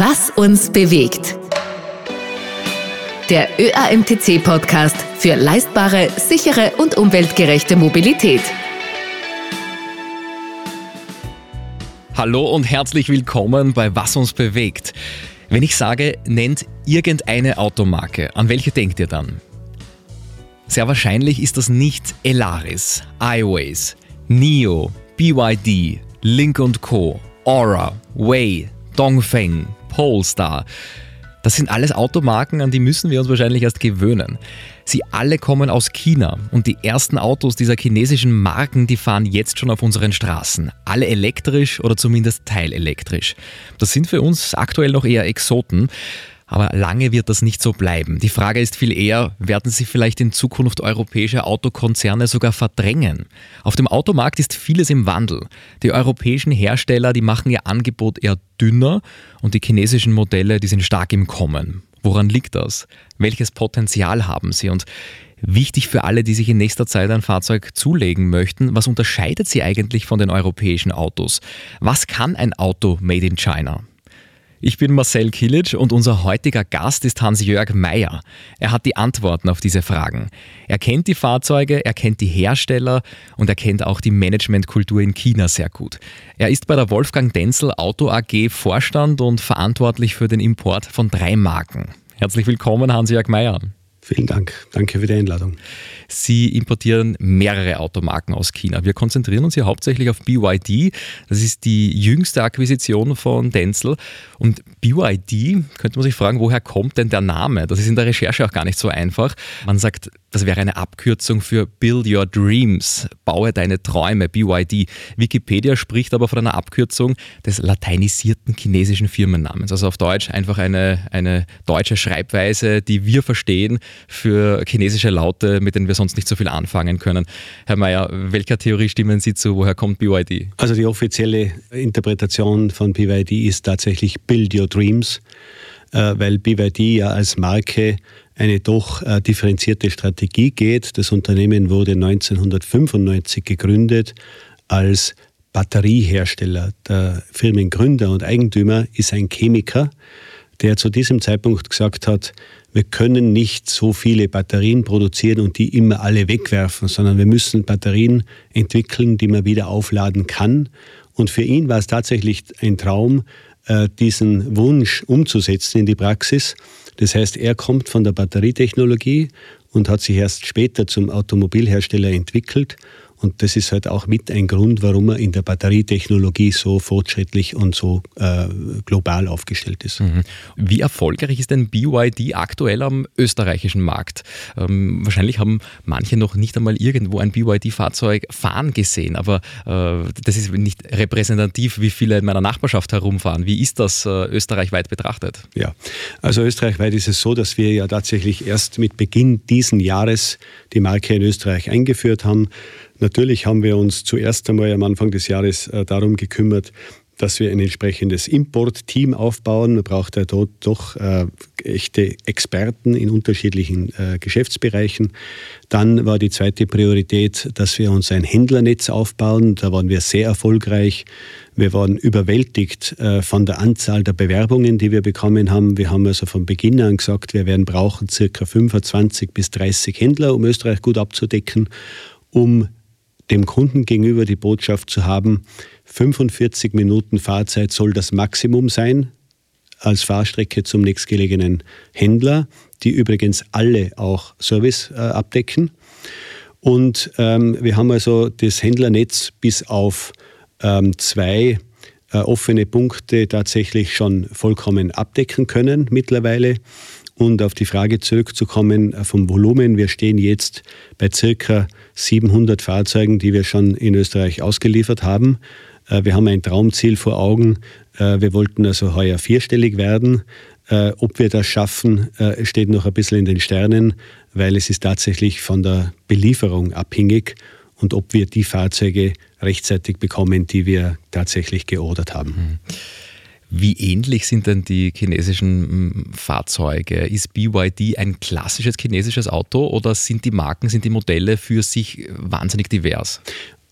Was uns bewegt. Der ÖAMTC-Podcast für leistbare, sichere und umweltgerechte Mobilität. Hallo und herzlich willkommen bei Was uns bewegt. Wenn ich sage, nennt irgendeine Automarke, an welche denkt ihr dann? Sehr wahrscheinlich ist das nicht Elaris, iWays, NIO, BYD, Link Co., Aura, Way, Dongfeng, Polestar. Das sind alles Automarken, an die müssen wir uns wahrscheinlich erst gewöhnen. Sie alle kommen aus China und die ersten Autos dieser chinesischen Marken, die fahren jetzt schon auf unseren Straßen. Alle elektrisch oder zumindest teilelektrisch. Das sind für uns aktuell noch eher Exoten. Aber lange wird das nicht so bleiben. Die Frage ist viel eher, werden sie vielleicht in Zukunft europäische Autokonzerne sogar verdrängen? Auf dem Automarkt ist vieles im Wandel. Die europäischen Hersteller, die machen ihr Angebot eher dünner und die chinesischen Modelle, die sind stark im Kommen. Woran liegt das? Welches Potenzial haben sie? Und Wichtig für alle, die sich in nächster Zeit ein Fahrzeug zulegen möchten, was unterscheidet sie eigentlich von den europäischen Autos? Was kann ein Auto made in China? Ich bin Marcel Kilic und unser heutiger Gast ist Hans-Jörg Meyer. Er hat die Antworten auf diese Fragen. Er kennt die Fahrzeuge, er kennt die Hersteller und er kennt auch die Managementkultur in China sehr gut. Er ist bei der Wolfgang Denzel Auto AG Vorstand und verantwortlich für den Import von drei Marken. Herzlich willkommen, Hans-Jörg Meyer. Vielen Dank. Danke für die Einladung. Sie importieren mehrere Automarken aus China. Wir konzentrieren uns hier hauptsächlich auf BYD. Das ist die jüngste Akquisition von Denzel. Und BYD, könnte man sich fragen, woher kommt denn der Name? Das ist in der Recherche auch gar nicht so einfach. Man sagt, das wäre eine Abkürzung für Build Your Dreams, baue deine Träume, BYD. Wikipedia spricht aber von einer Abkürzung des lateinisierten chinesischen Firmennamens. Also auf Deutsch einfach eine, eine deutsche Schreibweise, die wir verstehen für chinesische Laute, mit denen wir sonst nicht so viel anfangen können. Herr Mayer, welcher Theorie stimmen Sie zu? Woher kommt BYD? Also die offizielle Interpretation von BYD ist tatsächlich Build Your Dreams, äh, weil BYD ja als Marke eine doch äh, differenzierte Strategie geht. Das Unternehmen wurde 1995 gegründet als Batteriehersteller. Der Firmengründer und Eigentümer ist ein Chemiker, der zu diesem Zeitpunkt gesagt hat, wir können nicht so viele Batterien produzieren und die immer alle wegwerfen, sondern wir müssen Batterien entwickeln, die man wieder aufladen kann. Und für ihn war es tatsächlich ein Traum, diesen Wunsch umzusetzen in die Praxis. Das heißt, er kommt von der Batterietechnologie und hat sich erst später zum Automobilhersteller entwickelt und das ist halt auch mit ein Grund, warum er in der Batterietechnologie so fortschrittlich und so äh, global aufgestellt ist. Mhm. Wie erfolgreich ist denn BYD aktuell am österreichischen Markt? Ähm, wahrscheinlich haben manche noch nicht einmal irgendwo ein BYD-Fahrzeug fahren gesehen, aber äh, das ist nicht repräsentativ, wie viele in meiner Nachbarschaft herumfahren. Wie ist das äh, österreichweit betrachtet? Ja, also österreichweit ist es so, dass wir ja tatsächlich erst mit Beginn diesen Jahres die Marke in Österreich eingeführt haben. Natürlich haben wir uns zuerst einmal am Anfang des Jahres äh, darum gekümmert, dass wir ein entsprechendes Importteam aufbauen. Man braucht ja dort doch äh, echte Experten in unterschiedlichen äh, Geschäftsbereichen. Dann war die zweite Priorität, dass wir uns ein Händlernetz aufbauen. Da waren wir sehr erfolgreich. Wir waren überwältigt äh, von der Anzahl der Bewerbungen, die wir bekommen haben. Wir haben also von Beginn an gesagt, wir werden brauchen circa 25 bis 30 Händler, um Österreich gut abzudecken, um dem Kunden gegenüber die Botschaft zu haben, 45 Minuten Fahrzeit soll das Maximum sein als Fahrstrecke zum nächstgelegenen Händler, die übrigens alle auch Service äh, abdecken. Und ähm, wir haben also das Händlernetz bis auf ähm, zwei äh, offene Punkte tatsächlich schon vollkommen abdecken können mittlerweile. Und auf die Frage zurückzukommen äh, vom Volumen, wir stehen jetzt bei circa 700 Fahrzeugen, die wir schon in Österreich ausgeliefert haben. Äh, wir haben ein Traumziel vor Augen. Äh, wir wollten also heuer vierstellig werden. Ob wir das schaffen, steht noch ein bisschen in den Sternen, weil es ist tatsächlich von der Belieferung abhängig und ob wir die Fahrzeuge rechtzeitig bekommen, die wir tatsächlich geordert haben. Mhm. Wie ähnlich sind denn die chinesischen hm, Fahrzeuge? Ist BYD ein klassisches chinesisches Auto oder sind die Marken, sind die Modelle für sich wahnsinnig divers?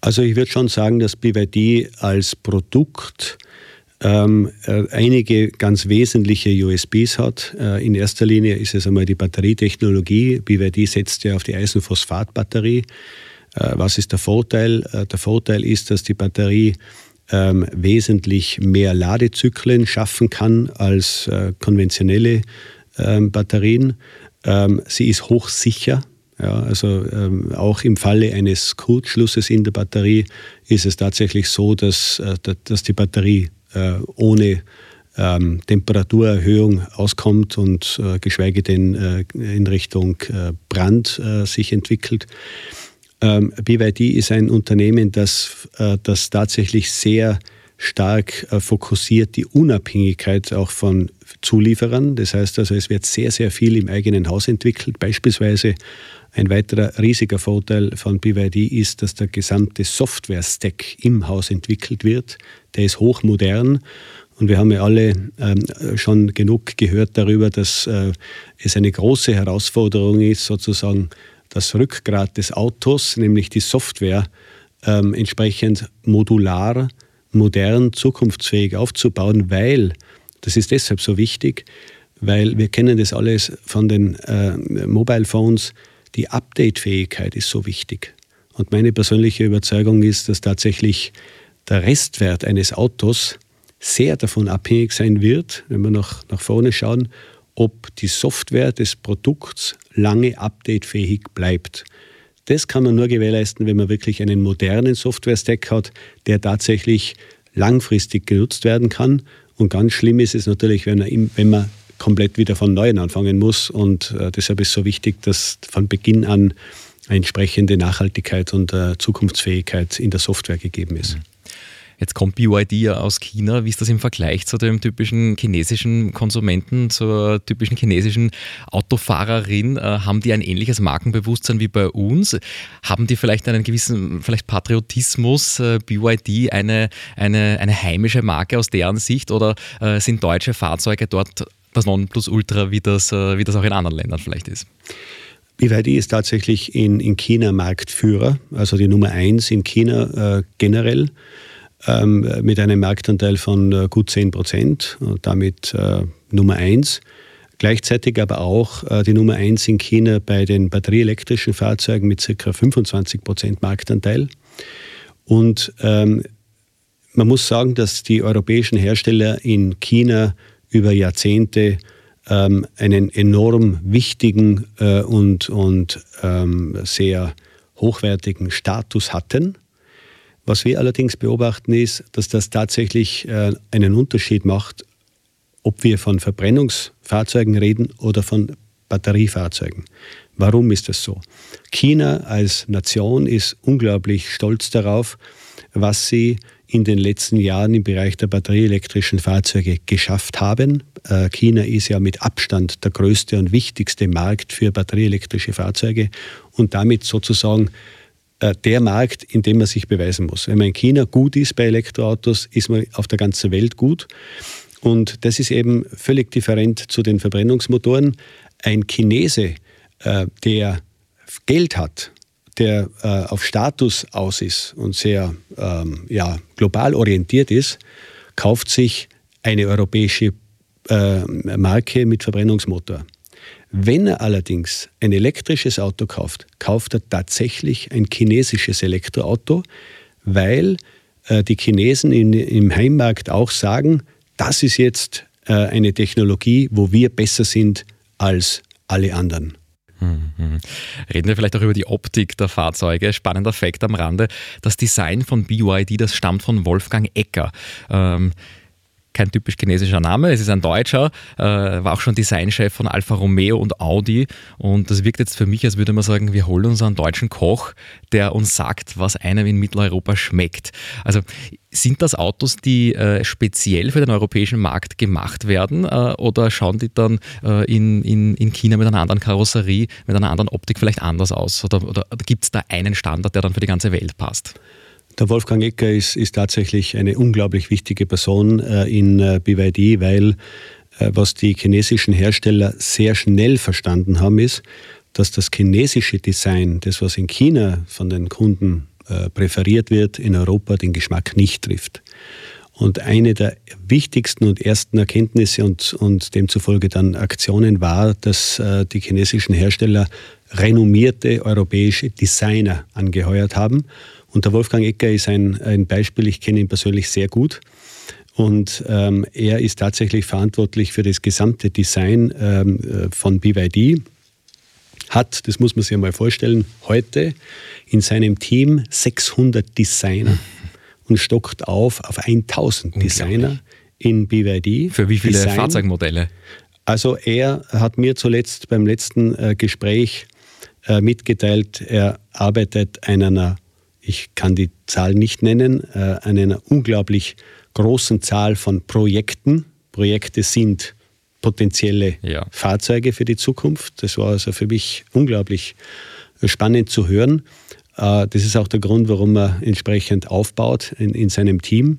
Also ich würde schon sagen, dass BYD als Produkt ähm, äh, einige ganz wesentliche USBs hat. Äh, in erster Linie ist es einmal die Batterietechnologie. BYD setzt ja auf die Eisenphosphatbatterie. Äh, was ist der Vorteil? Der Vorteil ist, dass die Batterie ähm, wesentlich mehr Ladezyklen schaffen kann als äh, konventionelle ähm, Batterien. Ähm, sie ist hochsicher. Ja, also ähm, auch im Falle eines Kurzschlusses in der Batterie ist es tatsächlich so, dass, äh, dass die Batterie äh, ohne ähm, Temperaturerhöhung auskommt und äh, geschweige denn äh, in Richtung äh, Brand äh, sich entwickelt. Ähm, BYD ist ein Unternehmen, das, äh, das tatsächlich sehr stark äh, fokussiert die Unabhängigkeit auch von Zulieferern. Das heißt also, es wird sehr, sehr viel im eigenen Haus entwickelt. Beispielsweise ein weiterer riesiger Vorteil von BYD ist, dass der gesamte Software-Stack im Haus entwickelt wird. Der ist hochmodern und wir haben ja alle ähm, schon genug gehört darüber, dass äh, es eine große Herausforderung ist, sozusagen das Rückgrat des Autos, nämlich die Software, ähm, entsprechend modular, modern, zukunftsfähig aufzubauen, weil, das ist deshalb so wichtig, weil wir kennen das alles von den äh, Mobile Phones, die Update-Fähigkeit ist so wichtig. Und meine persönliche Überzeugung ist, dass tatsächlich der Restwert eines Autos sehr davon abhängig sein wird, wenn wir nach, nach vorne schauen, ob die Software des Produkts lange updatefähig bleibt. Das kann man nur gewährleisten, wenn man wirklich einen modernen Software-Stack hat, der tatsächlich langfristig genutzt werden kann. Und ganz schlimm ist es natürlich, wenn, man komplett wieder von neuem anfangen muss. Und äh, deshalb ist es so wichtig, dass von Beginn an eine entsprechende Nachhaltigkeit und äh, Zukunftsfähigkeit in der Software gegeben ist. Jetzt kommt BYD ja aus China. Wie ist das im Vergleich zu dem typischen chinesischen Konsumenten, zur typischen chinesischen Autofahrerin? Äh, haben die ein ähnliches Markenbewusstsein wie bei uns? Haben die vielleicht einen gewissen vielleicht Patriotismus? Äh, BYD eine, eine, eine heimische Marke aus deren Sicht oder äh, sind deutsche Fahrzeuge dort das Nonplusultra, wie das, wie das auch in anderen Ländern vielleicht ist? BYD ist tatsächlich in, in China Marktführer, also die Nummer eins in China äh, generell ähm, mit einem Marktanteil von äh, gut 10 Prozent und damit äh, Nummer eins. Gleichzeitig aber auch äh, die Nummer eins in China bei den batterieelektrischen Fahrzeugen mit ca. 25 Prozent Marktanteil. Und ähm, man muss sagen, dass die europäischen Hersteller in China über Jahrzehnte ähm, einen enorm wichtigen äh, und, und ähm, sehr hochwertigen Status hatten. Was wir allerdings beobachten ist, dass das tatsächlich äh, einen Unterschied macht, ob wir von Verbrennungsfahrzeugen reden oder von Batteriefahrzeugen. Warum ist das so? China als Nation ist unglaublich stolz darauf, was sie in den letzten Jahren im Bereich der batterieelektrischen Fahrzeuge geschafft haben. Äh, China ist ja mit Abstand der größte und wichtigste Markt für batterieelektrische Fahrzeuge und damit sozusagen der Markt, in dem man sich beweisen muss. Wenn man in China gut ist bei Elektroautos, ist man auf der ganzen Welt gut. Und das ist eben völlig different zu den Verbrennungsmotoren. Ein Chinese, äh, der Geld hat, der äh, auf Status aus ist und sehr ähm, ja, global orientiert ist, kauft sich eine europäische Marke mit Verbrennungsmotor. Wenn er allerdings ein elektrisches Auto kauft, kauft er tatsächlich ein chinesisches Elektroauto, weil äh, die Chinesen in, im Heimmarkt auch sagen, das ist jetzt äh, eine Technologie, wo wir besser sind als alle anderen. Mhm. Reden wir vielleicht auch über die Optik der Fahrzeuge. Spannender Fakt am Rande. Das Design von BYD, das stammt von Wolfgang Ecker. Ähm, kein typisch chinesischer Name, es ist ein Deutscher, äh, war auch schon Designchef von Alfa Romeo und Audi und das wirkt jetzt für mich, als würde man sagen, wir holen uns einen deutschen Koch, der uns sagt, was einem in Mitteleuropa schmeckt. Also sind das Autos, die äh, speziell für den europäischen Markt gemacht werden äh, oder schauen die dann äh, in, in, in China mit einer anderen Karosserie, mit einer anderen Optik vielleicht anders aus? Oder, oder gibt es da einen Standard, der dann für die ganze Welt passt? Der Wolfgang Ecker ist, ist tatsächlich eine unglaublich wichtige Person äh, in äh, BYD, weil äh, was die chinesischen Hersteller sehr schnell verstanden haben, ist, dass das chinesische Design, das was in China von den Kunden präferiert wird, in Europa den Geschmack nicht trifft. Und eine der wichtigsten und ersten Erkenntnisse und, und demzufolge dann Aktionen war, dass äh, die chinesischen Hersteller renommierte europäische Designer angeheuert haben. Und der Wolfgang Ecker ist ein, ein Beispiel, ich kenne ihn persönlich sehr gut. Und ähm, er ist tatsächlich verantwortlich für das gesamte Design ähm, äh, von BYD. Hat, das muss man sich einmal vorstellen, heute in seinem Team 600 Designer und stockt auf auf 1000 Designer in BYD. Für wie viele Design. Fahrzeugmodelle? Also er hat mir zuletzt beim letzten äh, Gespräch äh, mitgeteilt, er arbeitet an einer, ich kann die Zahl nicht nennen, äh, an einer unglaublich großen Zahl von Projekten. Projekte sind potenzielle ja. Fahrzeuge für die Zukunft. Das war also für mich unglaublich spannend zu hören. Äh, das ist auch der Grund, warum er entsprechend aufbaut in, in seinem Team.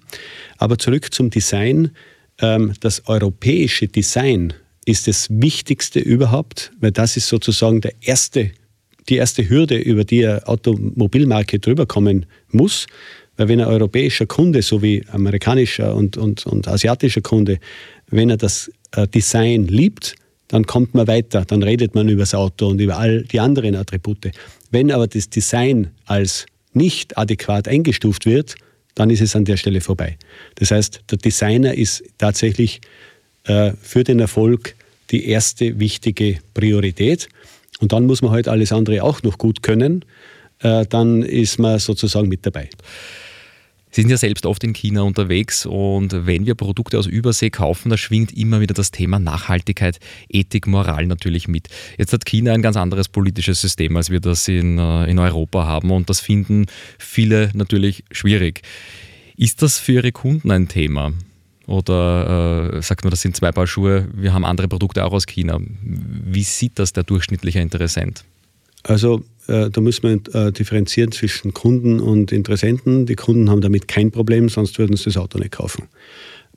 Aber zurück zum Design. Ähm, das europäische Design ist das Wichtigste überhaupt, weil das ist sozusagen der erste, die erste Hürde, über die eine Automobilmarke drüber kommen muss. Weil wenn ein europäischer Kunde, so wie amerikanischer und, und, und asiatischer Kunde, wenn er das äh, Design liebt, dann kommt man weiter, dann redet man über das Auto und über all die anderen Attribute. Wenn aber das Design als nicht adäquat eingestuft wird, dann ist es an der Stelle vorbei. Das heißt, der Designer ist tatsächlich äh, für den Erfolg die erste wichtige Priorität. Und dann muss man halt alles andere auch noch gut können. Äh, dann ist man sozusagen mit dabei. Sie sind ja selbst oft in China unterwegs und wenn wir Produkte aus Übersee kaufen, da schwingt immer wieder das Thema Nachhaltigkeit, Ethik, Moral natürlich mit. Jetzt hat China ein ganz anderes politisches System, als wir das in, äh, in Europa haben und das finden viele natürlich schwierig. Ist das für Ihre Kunden ein Thema? Oder äh, sagt man, das sind zwei Paar Schuhe, wir haben andere Produkte auch aus China. Wie sieht das der durchschnittliche Interessent? Also äh, da muss man äh, differenzieren zwischen Kunden und Interessenten. Die Kunden haben damit kein Problem, sonst würden sie das Auto nicht kaufen.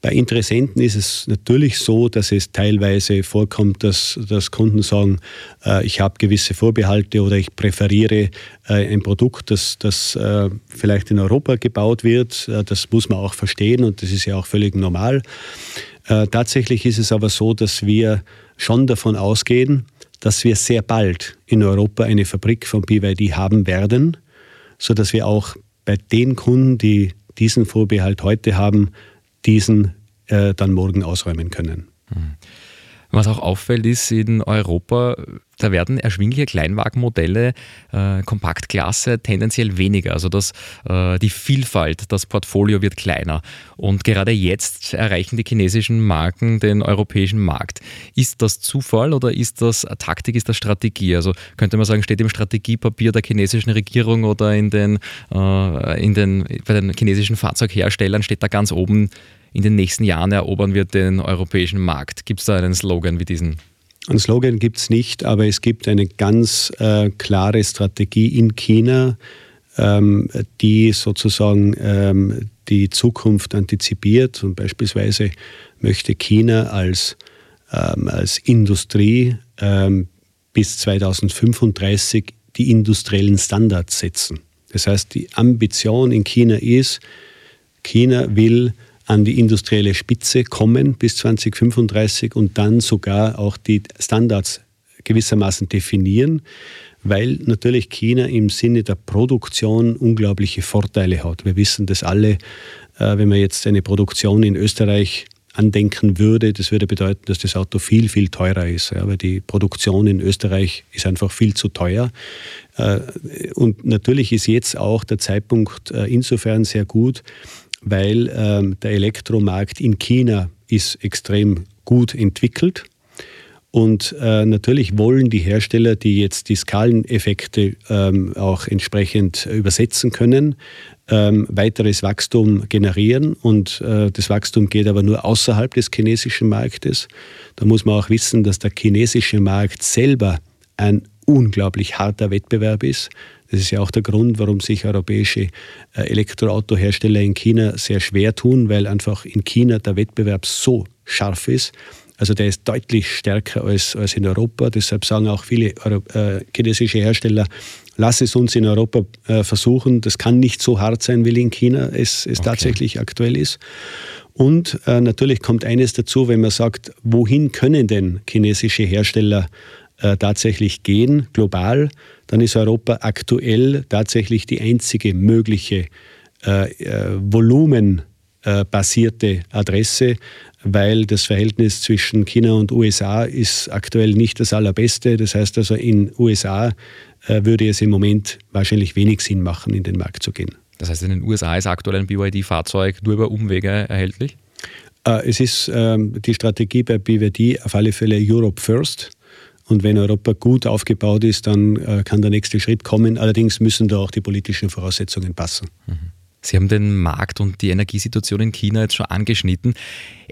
Bei Interessenten ist es natürlich so, dass es teilweise vorkommt, dass, dass Kunden sagen, äh, ich habe gewisse Vorbehalte oder ich präferiere äh, ein Produkt, das, das äh, vielleicht in Europa gebaut wird. Äh, das muss man auch verstehen und das ist ja auch völlig normal. Äh, tatsächlich ist es aber so, dass wir schon davon ausgehen, dass wir sehr bald in Europa eine Fabrik von BYD haben werden, sodass wir auch bei den Kunden, die diesen Vorbehalt heute haben, diesen äh, dann morgen ausräumen können. Mhm. Was auch auffällt, ist in Europa, da werden erschwingliche Kleinwagenmodelle, äh, Kompaktklasse tendenziell weniger. Also das, äh, die Vielfalt, das Portfolio wird kleiner. Und gerade jetzt erreichen die chinesischen Marken den europäischen Markt. Ist das Zufall oder ist das Taktik, ist das Strategie? Also könnte man sagen, steht im Strategiepapier der chinesischen Regierung oder in den, äh, in den, bei den chinesischen Fahrzeugherstellern steht da ganz oben in den nächsten Jahren erobern wir den europäischen Markt. Gibt es da einen Slogan wie diesen? Einen Slogan gibt es nicht, aber es gibt eine ganz äh, klare Strategie in China, ähm, die sozusagen ähm, die Zukunft antizipiert. Und beispielsweise möchte China als, ähm, als Industrie ähm, bis 2035 die industriellen Standards setzen. Das heißt, die Ambition in China ist, China will an die industrielle Spitze kommen bis 2035 und dann sogar auch die Standards gewissermaßen definieren, weil natürlich China im Sinne der Produktion unglaubliche Vorteile hat. Wir wissen das alle, äh, wenn man jetzt eine Produktion in Österreich andenken würde, das würde bedeuten, dass das Auto viel, viel teurer ist, ja, weil die Produktion in Österreich ist einfach viel zu teuer. Äh, und natürlich ist jetzt auch der Zeitpunkt äh, insofern sehr gut, weil ähm, der Elektromarkt in China ist extrem gut entwickelt. Und äh, natürlich wollen die Hersteller, die jetzt die Skaleneffekte ähm, auch entsprechend übersetzen können, ähm, weiteres Wachstum generieren. Und äh, das Wachstum geht aber nur außerhalb des chinesischen Marktes. Da muss man auch wissen, dass der chinesische Markt selber ein unglaublich harter Wettbewerb ist. Das ist ja auch der Grund, warum sich europäische äh, Elektroautohersteller in China sehr schwer tun, weil einfach in China der Wettbewerb so scharf ist. Also der ist deutlich stärker als, als in Europa. Deshalb sagen auch viele äh, chinesische Hersteller, lass es uns in Europa äh, versuchen. Das kann nicht so hart sein, wie in China es, es okay. tatsächlich aktuell ist. Und äh, natürlich kommt eines dazu, wenn man sagt, wohin können denn chinesische Hersteller äh, tatsächlich gehen, global, dann ist Europa aktuell tatsächlich die einzige mögliche äh, äh, volumenbasierte Adresse, weil das Verhältnis zwischen China und USA ist aktuell nicht das allerbeste. Das heißt also, in USA äh, würde es im Moment wahrscheinlich wenig Sinn machen, in den Markt zu gehen. Das heißt, in den USA ist aktuell ein BYD-Fahrzeug nur über Umwege erhältlich? Äh, es ist ähm, die Strategie bei BYD auf alle Fälle Europe First. Und wenn Europa gut aufgebaut ist, dann äh, kann der nächste Schritt kommen. Allerdings müssen da auch die politischen Voraussetzungen passen. Mhm. Sie haben den Markt und die Energiesituation in China jetzt schon angeschnitten.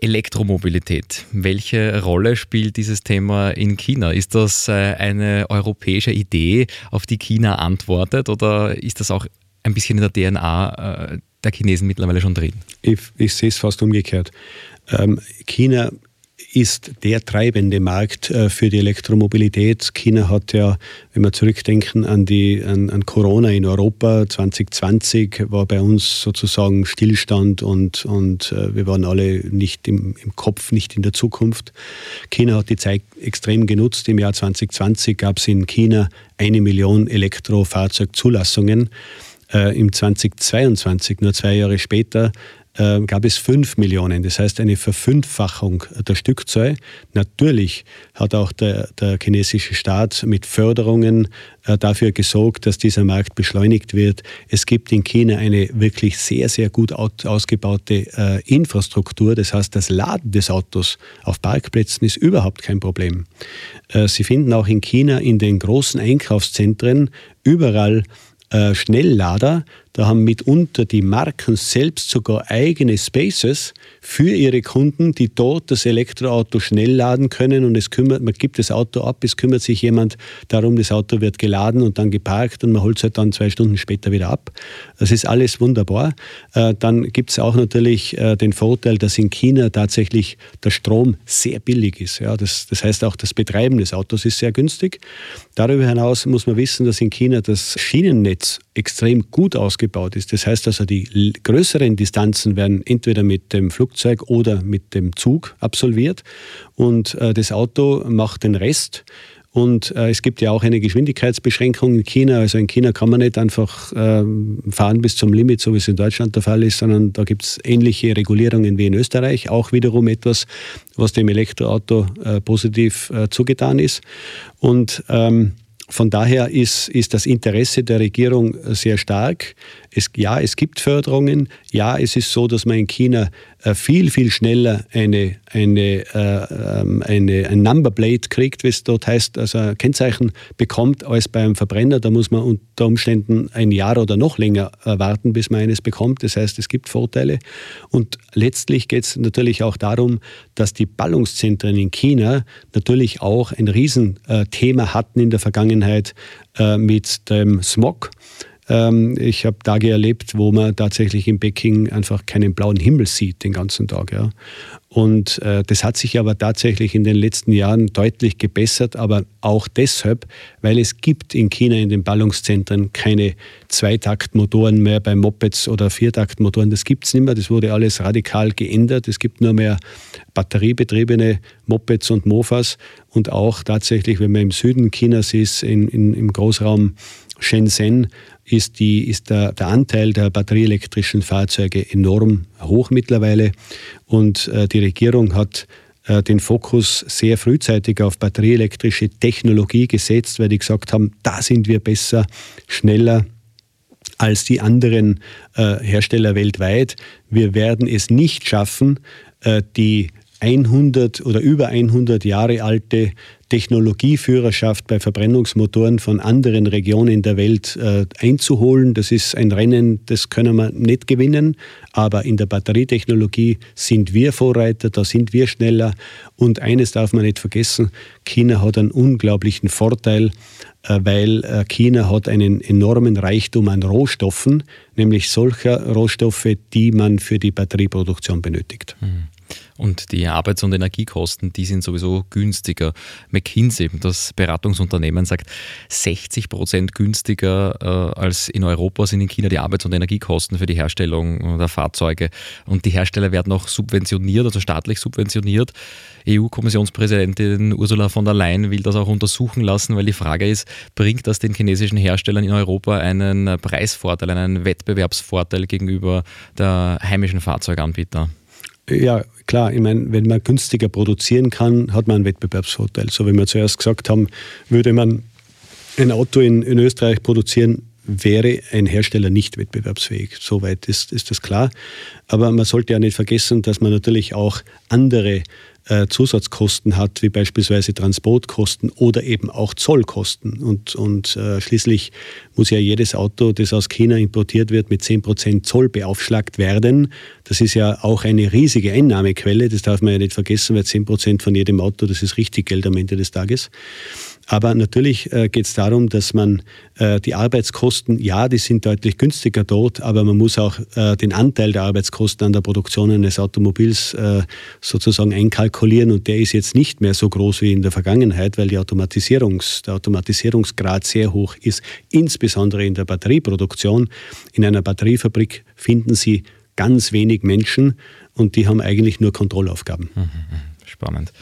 Elektromobilität. Welche Rolle spielt dieses Thema in China? Ist das äh, eine europäische Idee, auf die China antwortet, oder ist das auch ein bisschen in der DNA äh, der Chinesen mittlerweile schon drin? Ich, ich sehe es fast umgekehrt. Ähm, China ist der treibende Markt äh, für die Elektromobilität. China hat ja, wenn wir zurückdenken an, die, an, an, Corona in Europa 2020, war bei uns sozusagen Stillstand und, und äh, wir waren alle nicht im, im Kopf, nicht in der Zukunft. China hat die Zeit extrem genutzt. Im Jahr 2020 gab es in China eine Million Elektrofahrzeugzulassungen. Äh, Im 2022, nur zwei Jahre später, äh, gab es fünf Millionen. Das heißt eine Verfünffachung der Stückzahl. Natürlich hat auch der, der chinesische Staat mit Förderungen äh, dafür gesorgt, dass dieser Markt beschleunigt wird. Es gibt in China eine wirklich sehr, sehr gut ausgebaute äh, Infrastruktur. Das heißt, das Laden des Autos auf Parkplätzen ist überhaupt kein Problem. Äh, Sie finden auch in China in den großen Einkaufszentren überall Schnelllader. Da haben mitunter die Marken selbst sogar eigene Spaces für ihre Kunden, die dort das Elektroauto schnell laden können und es kümmert, man gibt das Auto ab, es kümmert sich jemand darum, das Auto wird geladen und dann geparkt und man holt es halt dann zwei Stunden später wieder ab. Das ist alles wunderbar. Äh, dann gibt es auch natürlich äh, den Vorteil, dass in China tatsächlich der Strom sehr billig ist. Ja, das, das heißt auch das Betreiben des Autos ist sehr günstig. Darüber hinaus muss man wissen, dass in China das Schienennetz extrem gut ausgebaut ist. Das heißt also, die größeren Distanzen werden entweder mit dem Flugzeug oder mit dem Zug absolviert und äh, das Auto macht den Rest. Und äh, es gibt ja auch eine Geschwindigkeitsbeschränkung in China. Also in China kann man nicht einfach äh, fahren bis zum Limit, so wie es in Deutschland der Fall ist, sondern da gibt es ähnliche Regulierungen wie in Österreich. Auch wiederum etwas, was dem Elektroauto äh, positiv äh, zugetan ist. Und ähm, von daher ist, ist das Interesse der Regierung sehr stark. Es, ja, es gibt Förderungen. Ja, es ist so, dass man in China viel, viel schneller eine, eine, äh, ähm, eine, ein Numberplate kriegt, wie es dort heißt, also ein Kennzeichen bekommt, als beim Verbrenner. Da muss man unter Umständen ein Jahr oder noch länger äh, warten, bis man eines bekommt. Das heißt, es gibt Vorteile. Und letztlich geht es natürlich auch darum, dass die Ballungszentren in China natürlich auch ein Riesenthema hatten in der Vergangenheit mit dem Smog. Ähm, ich habe Tage erlebt, wo man tatsächlich in Peking einfach keinen blauen Himmel sieht den ganzen Tag. Und äh, das hat sich aber tatsächlich in den letzten Jahren deutlich gebessert, aber auch deshalb, weil es gibt in China in den Ballungszentren keine Zweitaktmotoren mehr bei Mopeds oder Viertaktmotoren. Das gibt es nicht mehr. Das wurde alles radikal geändert. Es gibt nur mehr batteriebetriebene Mopeds und Mofas und auch tatsächlich, wenn man im Süden Chinas ist, in, in, im Großraum Shenzhen, ist, die, ist der, der Anteil der batterieelektrischen Fahrzeuge enorm hoch mittlerweile. Und äh, die Regierung hat äh, den Fokus sehr frühzeitig auf batterieelektrische Technologie gesetzt, weil die gesagt haben, da sind wir besser, schneller als die anderen äh, Hersteller weltweit. Wir werden es nicht schaffen, äh, die 100 oder über 100 Jahre alte Technologieführerschaft bei Verbrennungsmotoren von anderen Regionen der Welt äh, einzuholen. Das ist ein Rennen, das können wir nicht gewinnen, aber in der Batterietechnologie sind wir Vorreiter, da sind wir schneller. Und eines darf man nicht vergessen, China hat einen unglaublichen Vorteil, äh, weil äh, China hat einen enormen Reichtum an Rohstoffen, nämlich solcher Rohstoffe, die man für die Batterieproduktion benötigt. Mhm. Und die Arbeits- und Energiekosten, die sind sowieso günstiger. McKinsey, das Beratungsunternehmen, sagt, 60 Prozent günstiger äh, als in Europa sind in China die Arbeits- und Energiekosten für die Herstellung der Fahrzeuge. Und die Hersteller werden auch subventioniert, also staatlich subventioniert. EU-Kommissionspräsidentin Ursula von der Leyen will das auch untersuchen lassen, weil die Frage ist, bringt das den chinesischen Herstellern in Europa einen Preisvorteil, einen Wettbewerbsvorteil gegenüber der heimischen Fahrzeuganbieter? Ja, klar. Ich meine, wenn man günstiger produzieren kann, hat man einen Wettbewerbsvorteil. So wie wir zuerst gesagt haben, würde man ein Auto in, in Österreich produzieren, wäre ein Hersteller nicht wettbewerbsfähig. Soweit ist, ist das klar. Aber man sollte ja nicht vergessen, dass man natürlich auch andere Zusatzkosten hat, wie beispielsweise Transportkosten oder eben auch Zollkosten. Und, und äh, schließlich muss ja jedes Auto, das aus China importiert wird, mit 10% Zoll beaufschlagt werden. Das ist ja auch eine riesige Einnahmequelle, das darf man ja nicht vergessen, weil 10% von jedem Auto, das ist richtig Geld am Ende des Tages. Aber natürlich äh, geht es darum, dass man äh, die Arbeitskosten, ja, die sind deutlich günstiger dort, aber man muss auch äh, den Anteil der Arbeitskosten an der Produktion eines Automobils sozusagen einkalkulieren und der ist jetzt nicht mehr so groß wie in der Vergangenheit, weil die Automatisierungs, der Automatisierungsgrad sehr hoch ist, insbesondere in der Batterieproduktion. In einer Batteriefabrik finden Sie ganz wenig Menschen und die haben eigentlich nur Kontrollaufgaben. Mhm, mhm. Spannend.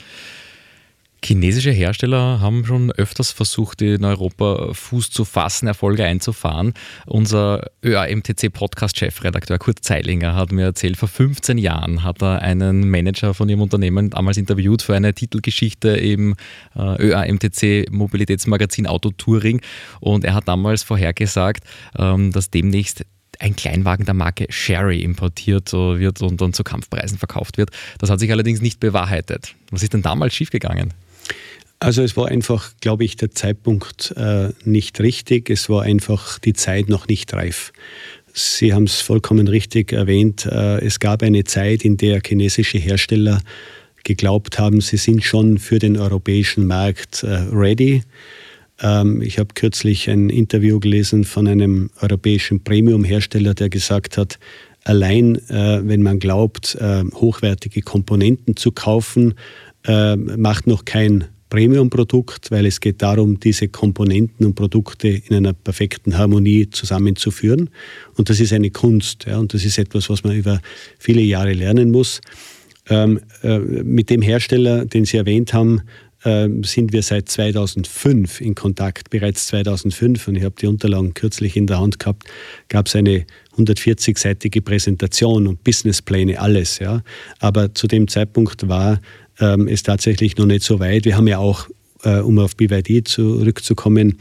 Chinesische Hersteller haben schon öfters versucht, in Europa Fuß zu fassen, Erfolge einzufahren. Unser ÖAMTC-Podcast-Chefredakteur Kurt Zeilinger hat mir erzählt, vor 15 Jahren hat er einen Manager von ihrem Unternehmen damals interviewt für eine Titelgeschichte im äh, ÖAMTC Mobilitätsmagazin Auto Touring und er hat damals vorhergesagt, ähm, dass demnächst ein Kleinwagen der Marke Sherry importiert wird und dann zu Kampfpreisen verkauft wird. Das hat sich allerdings nicht bewahrheitet. Was ist denn damals schiefgegangen? Also es war einfach, glaube ich, der Zeitpunkt äh, nicht richtig. Es war einfach die Zeit noch nicht reif. Sie haben es vollkommen richtig erwähnt. Äh, es gab eine Zeit, in der chinesische Hersteller geglaubt haben, sie sind schon für den europäischen Markt äh, ready. Ähm, ich habe kürzlich ein Interview gelesen von einem europäischen Premium-Hersteller, der gesagt hat, allein äh, wenn man glaubt, äh, hochwertige Komponenten zu kaufen, äh, macht noch kein Premium-Produkt, weil es geht darum, diese Komponenten und Produkte in einer perfekten Harmonie zusammenzuführen. Und das ist eine Kunst. Ja, und das ist etwas, was man über viele Jahre lernen muss. Ähm, äh, mit dem Hersteller, den Sie erwähnt haben, äh, sind wir seit 2005 in Kontakt. Bereits 2005, und ich habe die Unterlagen kürzlich in der Hand gehabt, gab es eine 140-seitige Präsentation und Businesspläne, alles. Ja. Aber zu dem Zeitpunkt war ähm, ist tatsächlich noch nicht so weit. Wir haben ja auch, äh, um auf BYD zurückzukommen,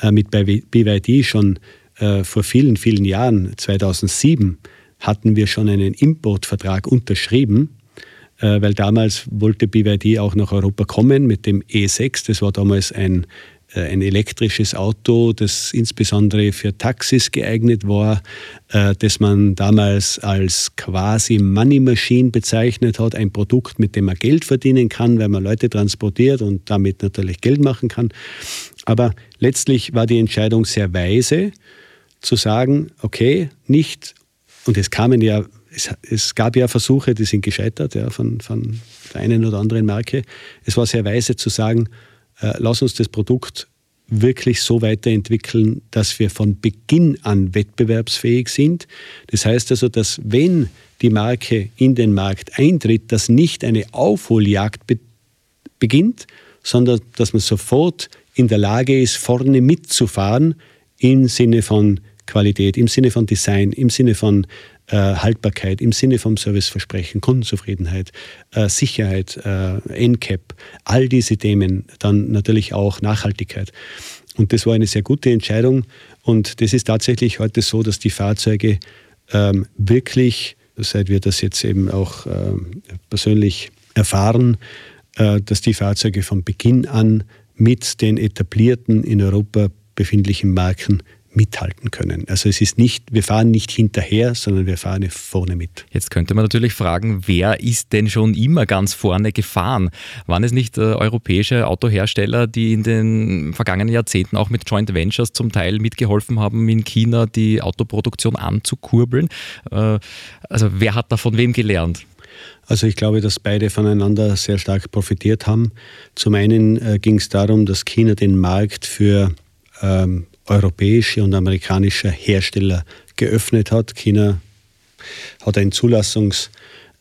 äh, mit BYD schon äh, vor vielen, vielen Jahren, 2007, hatten wir schon einen Importvertrag unterschrieben, äh, weil damals wollte BYD auch nach Europa kommen mit dem E6. Das war damals ein ein elektrisches Auto, das insbesondere für Taxis geeignet war, äh, das man damals als quasi Money Machine bezeichnet hat, ein Produkt, mit dem man Geld verdienen kann, weil man Leute transportiert und damit natürlich Geld machen kann. Aber letztlich war die Entscheidung sehr weise, zu sagen, okay, nicht, und es kamen ja, es, es gab ja Versuche, die sind gescheitert ja, von, von der einen oder anderen Marke. Es war sehr weise zu sagen, äh, lass uns das Produkt wirklich so weiterentwickeln, dass wir von Beginn an wettbewerbsfähig sind. Das heißt also, dass wenn die Marke in den Markt eintritt, dass nicht eine Aufholjagd be beginnt, sondern dass man sofort in der Lage ist, vorne mitzufahren im Sinne von Qualität, im Sinne von Design, im Sinne von Haltbarkeit im Sinne vom Serviceversprechen, Kundenzufriedenheit, äh, Sicherheit, äh, NCAP, all diese Themen, dann natürlich auch Nachhaltigkeit. Und das war eine sehr gute Entscheidung. Und das ist tatsächlich heute so, dass die Fahrzeuge ähm, wirklich, seit wir das jetzt eben auch äh, persönlich erfahren, äh, dass die Fahrzeuge von Beginn an mit den etablierten in Europa befindlichen Marken mithalten können. Also es ist nicht, wir fahren nicht hinterher, sondern wir fahren vorne mit. Jetzt könnte man natürlich fragen, wer ist denn schon immer ganz vorne gefahren? Waren es nicht äh, europäische Autohersteller, die in den vergangenen Jahrzehnten auch mit Joint Ventures zum Teil mitgeholfen haben, in China die Autoproduktion anzukurbeln? Äh, also wer hat da von wem gelernt? Also ich glaube, dass beide voneinander sehr stark profitiert haben. Zum einen äh, ging es darum, dass China den Markt für ähm, europäische und amerikanische Hersteller geöffnet hat. China hat ein Zulassungs-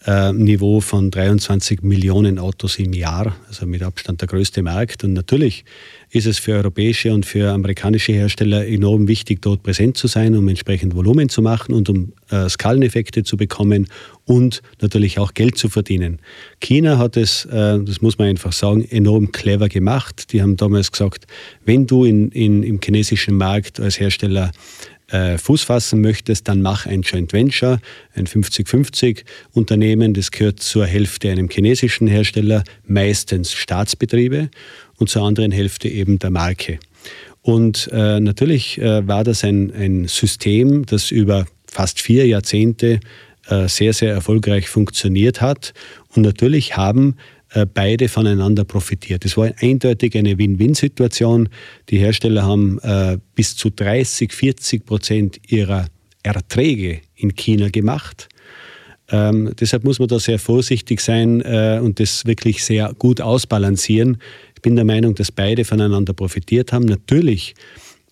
äh, Niveau von 23 Millionen Autos im Jahr, also mit Abstand der größte Markt. Und natürlich ist es für europäische und für amerikanische Hersteller enorm wichtig, dort präsent zu sein, um entsprechend Volumen zu machen und um äh, Skaleneffekte zu bekommen und natürlich auch Geld zu verdienen. China hat es, äh, das muss man einfach sagen, enorm clever gemacht. Die haben damals gesagt, wenn du in, in, im chinesischen Markt als Hersteller äh, Fuß fassen möchtest, dann mach ein Joint Venture, ein 50-50 Unternehmen. Das gehört zur Hälfte einem chinesischen Hersteller, meistens Staatsbetriebe, und zur anderen Hälfte eben der Marke. Und äh, natürlich äh, war das ein, ein System, das über fast vier Jahrzehnte äh, sehr, sehr erfolgreich funktioniert hat. Und natürlich haben beide voneinander profitiert. Es war eindeutig eine Win-Win-Situation. Die Hersteller haben äh, bis zu 30, 40 Prozent ihrer Erträge in China gemacht. Ähm, deshalb muss man da sehr vorsichtig sein äh, und das wirklich sehr gut ausbalancieren. Ich bin der Meinung, dass beide voneinander profitiert haben. Natürlich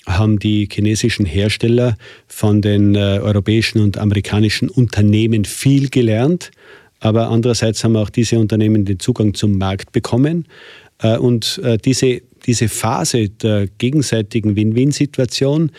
haben die chinesischen Hersteller von den äh, europäischen und amerikanischen Unternehmen viel gelernt. Aber andererseits haben auch diese Unternehmen den Zugang zum Markt bekommen. Äh, und äh, diese, diese Phase der gegenseitigen Win-Win-Situation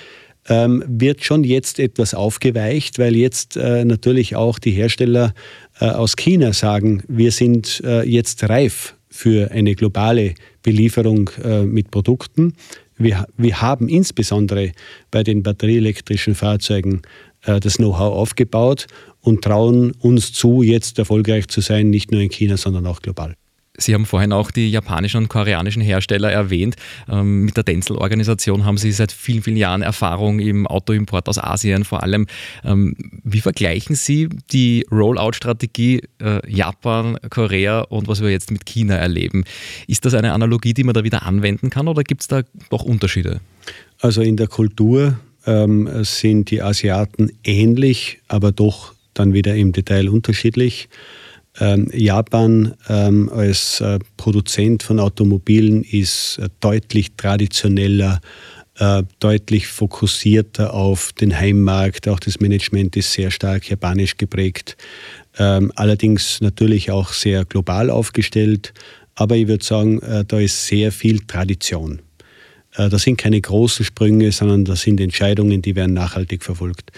ähm, wird schon jetzt etwas aufgeweicht, weil jetzt äh, natürlich auch die Hersteller aus China sagen, wir sind jetzt reif für eine globale Belieferung mit Produkten. Wir, wir haben insbesondere bei den batterieelektrischen Fahrzeugen das Know-how aufgebaut und trauen uns zu, jetzt erfolgreich zu sein, nicht nur in China, sondern auch global. Sie haben vorhin auch die japanischen und koreanischen Hersteller erwähnt. Ähm, mit der Denzel-Organisation haben Sie seit vielen, vielen Jahren Erfahrung im Autoimport aus Asien vor allem. Ähm, wie vergleichen Sie die Rollout-Strategie äh, Japan, Korea und was wir jetzt mit China erleben? Ist das eine Analogie, die man da wieder anwenden kann oder gibt es da doch Unterschiede? Also in der Kultur ähm, sind die Asiaten ähnlich, aber doch dann wieder im Detail unterschiedlich. Ähm, Japan ähm, als äh, Produzent von Automobilen ist äh, deutlich traditioneller, äh, deutlich fokussierter auf den Heimmarkt. Auch das Management ist sehr stark japanisch geprägt. Ähm, allerdings natürlich auch sehr global aufgestellt. Aber ich würde sagen, äh, da ist sehr viel Tradition. Äh, das sind keine großen Sprünge, sondern das sind Entscheidungen, die werden nachhaltig verfolgt.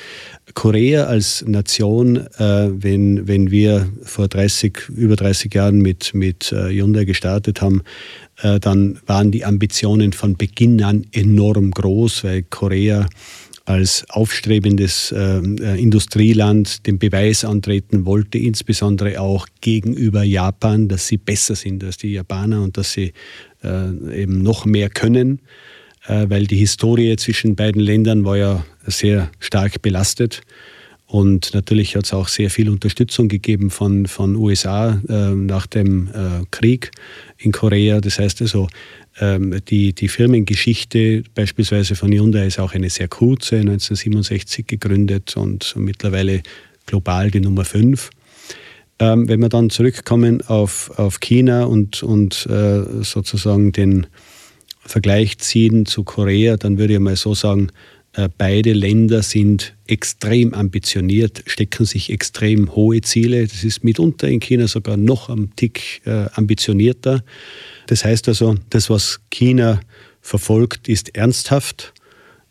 Korea als Nation, äh, wenn, wenn wir vor 30, über 30 Jahren mit, mit äh, Hyundai gestartet haben, dann waren die Ambitionen von Beginn an enorm groß, weil Korea als aufstrebendes äh, Industrieland den Beweis antreten wollte, insbesondere auch gegenüber Japan, dass sie besser sind als die Japaner und dass sie äh, eben noch mehr können. Äh, weil die Historie zwischen beiden Ländern war ja sehr stark belastet. Und natürlich hat es auch sehr viel Unterstützung gegeben von, von USA äh, nach dem äh, Krieg in Korea. Das heißt also, ähm, die, die Firmengeschichte beispielsweise von Hyundai ist auch eine sehr kurze, 1967 gegründet und mittlerweile global die Nummer 5. Ähm, wenn wir dann zurückkommen auf, auf China und, und äh, sozusagen den, Vergleich ziehen zu Korea, dann würde ich mal so sagen, äh, beide Länder sind extrem ambitioniert, stecken sich extrem hohe Ziele. Das ist mitunter in China sogar noch am Tick äh, ambitionierter. Das heißt also, das, was China verfolgt, ist ernsthaft.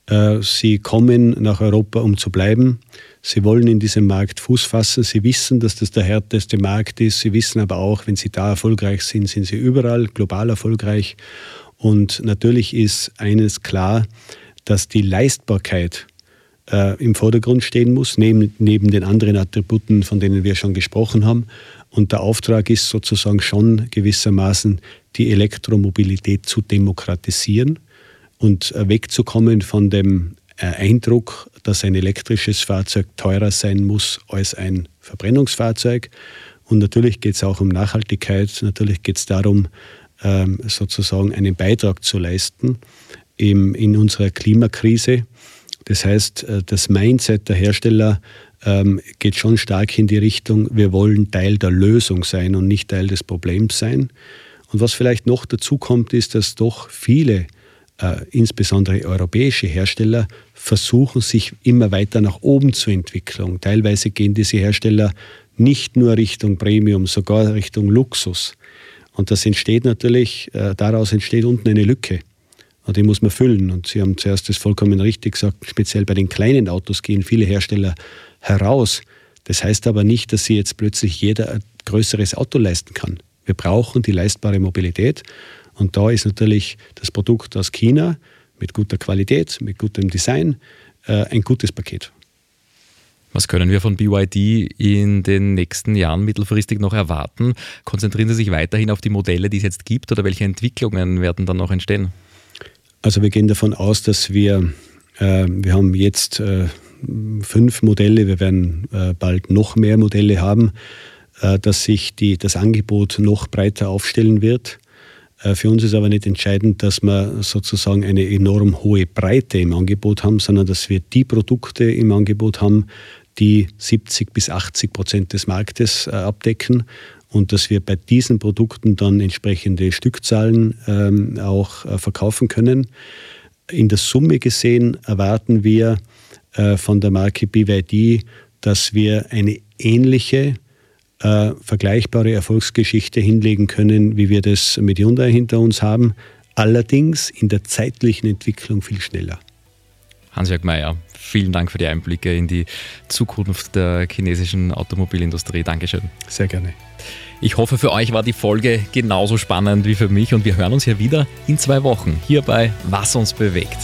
Äh, sie kommen nach Europa, um zu bleiben. Sie wollen in diesem Markt Fuß fassen. Sie wissen, dass das der härteste Markt ist. Sie wissen aber auch, wenn sie da erfolgreich sind, sind sie überall global erfolgreich. Und natürlich ist eines klar, dass die Leistbarkeit äh, im Vordergrund stehen muss, neben, neben den anderen Attributen, von denen wir schon gesprochen haben. Und der Auftrag ist sozusagen schon gewissermaßen, die Elektromobilität zu demokratisieren und äh, wegzukommen von dem äh, Eindruck, dass ein elektrisches Fahrzeug teurer sein muss als ein Verbrennungsfahrzeug. Und natürlich geht es auch um Nachhaltigkeit, natürlich geht es darum, sozusagen einen Beitrag zu leisten in unserer Klimakrise. Das heißt, äh, das Mindset der Hersteller ähm, geht schon stark in die Richtung, wir wollen Teil der Lösung sein und nicht Teil des Problems sein. Und was vielleicht noch dazu kommt, ist, dass doch viele, äh, insbesondere europäische Hersteller, versuchen, sich immer weiter nach oben zu entwickeln. Teilweise gehen diese Hersteller nicht nur Richtung Premium, sogar Richtung Luxus. Und das entsteht natürlich, äh, daraus entsteht unten eine Lücke. Und die muss man füllen. Und Sie haben zuerst das vollkommen richtig gesagt, speziell bei den kleinen Autos gehen viele Hersteller heraus. Das heißt aber nicht, dass sie jetzt plötzlich jeder ein größeres Auto leisten kann. Wir brauchen die leistbare Mobilität. Und da ist natürlich das Produkt aus China mit guter Qualität, mit gutem Design äh, ein gutes Paket. Was können wir von BYD in den nächsten Jahren mittelfristig noch erwarten? Konzentrieren Sie sich weiterhin auf die Modelle, die es jetzt gibt, oder welche Entwicklungen werden dann noch entstehen? Also wir gehen davon aus, dass wir, äh, wir haben jetzt äh, fünf Modelle, wir werden äh, bald noch mehr Modelle haben, äh, dass sich die, das Angebot noch breiter aufstellen wird. Äh, für uns ist aber nicht entscheidend, dass wir sozusagen eine enorm hohe Breite im Angebot haben, sondern dass wir die Produkte im Angebot haben, die 70 bis 80 Prozent des Marktes abdecken und dass wir bei diesen Produkten dann entsprechende Stückzahlen ähm, auch äh, verkaufen können. In der Summe gesehen erwarten wir äh, von der Marke BYD, dass wir eine ähnliche äh, vergleichbare Erfolgsgeschichte hinlegen können, wie wir das mit Hyundai hinter uns haben, allerdings in der zeitlichen Entwicklung viel schneller. Hans-Jörg Mayer, vielen Dank für die Einblicke in die Zukunft der chinesischen Automobilindustrie. Dankeschön. Sehr gerne. Ich hoffe, für euch war die Folge genauso spannend wie für mich und wir hören uns hier wieder in zwei Wochen hier bei Was uns bewegt.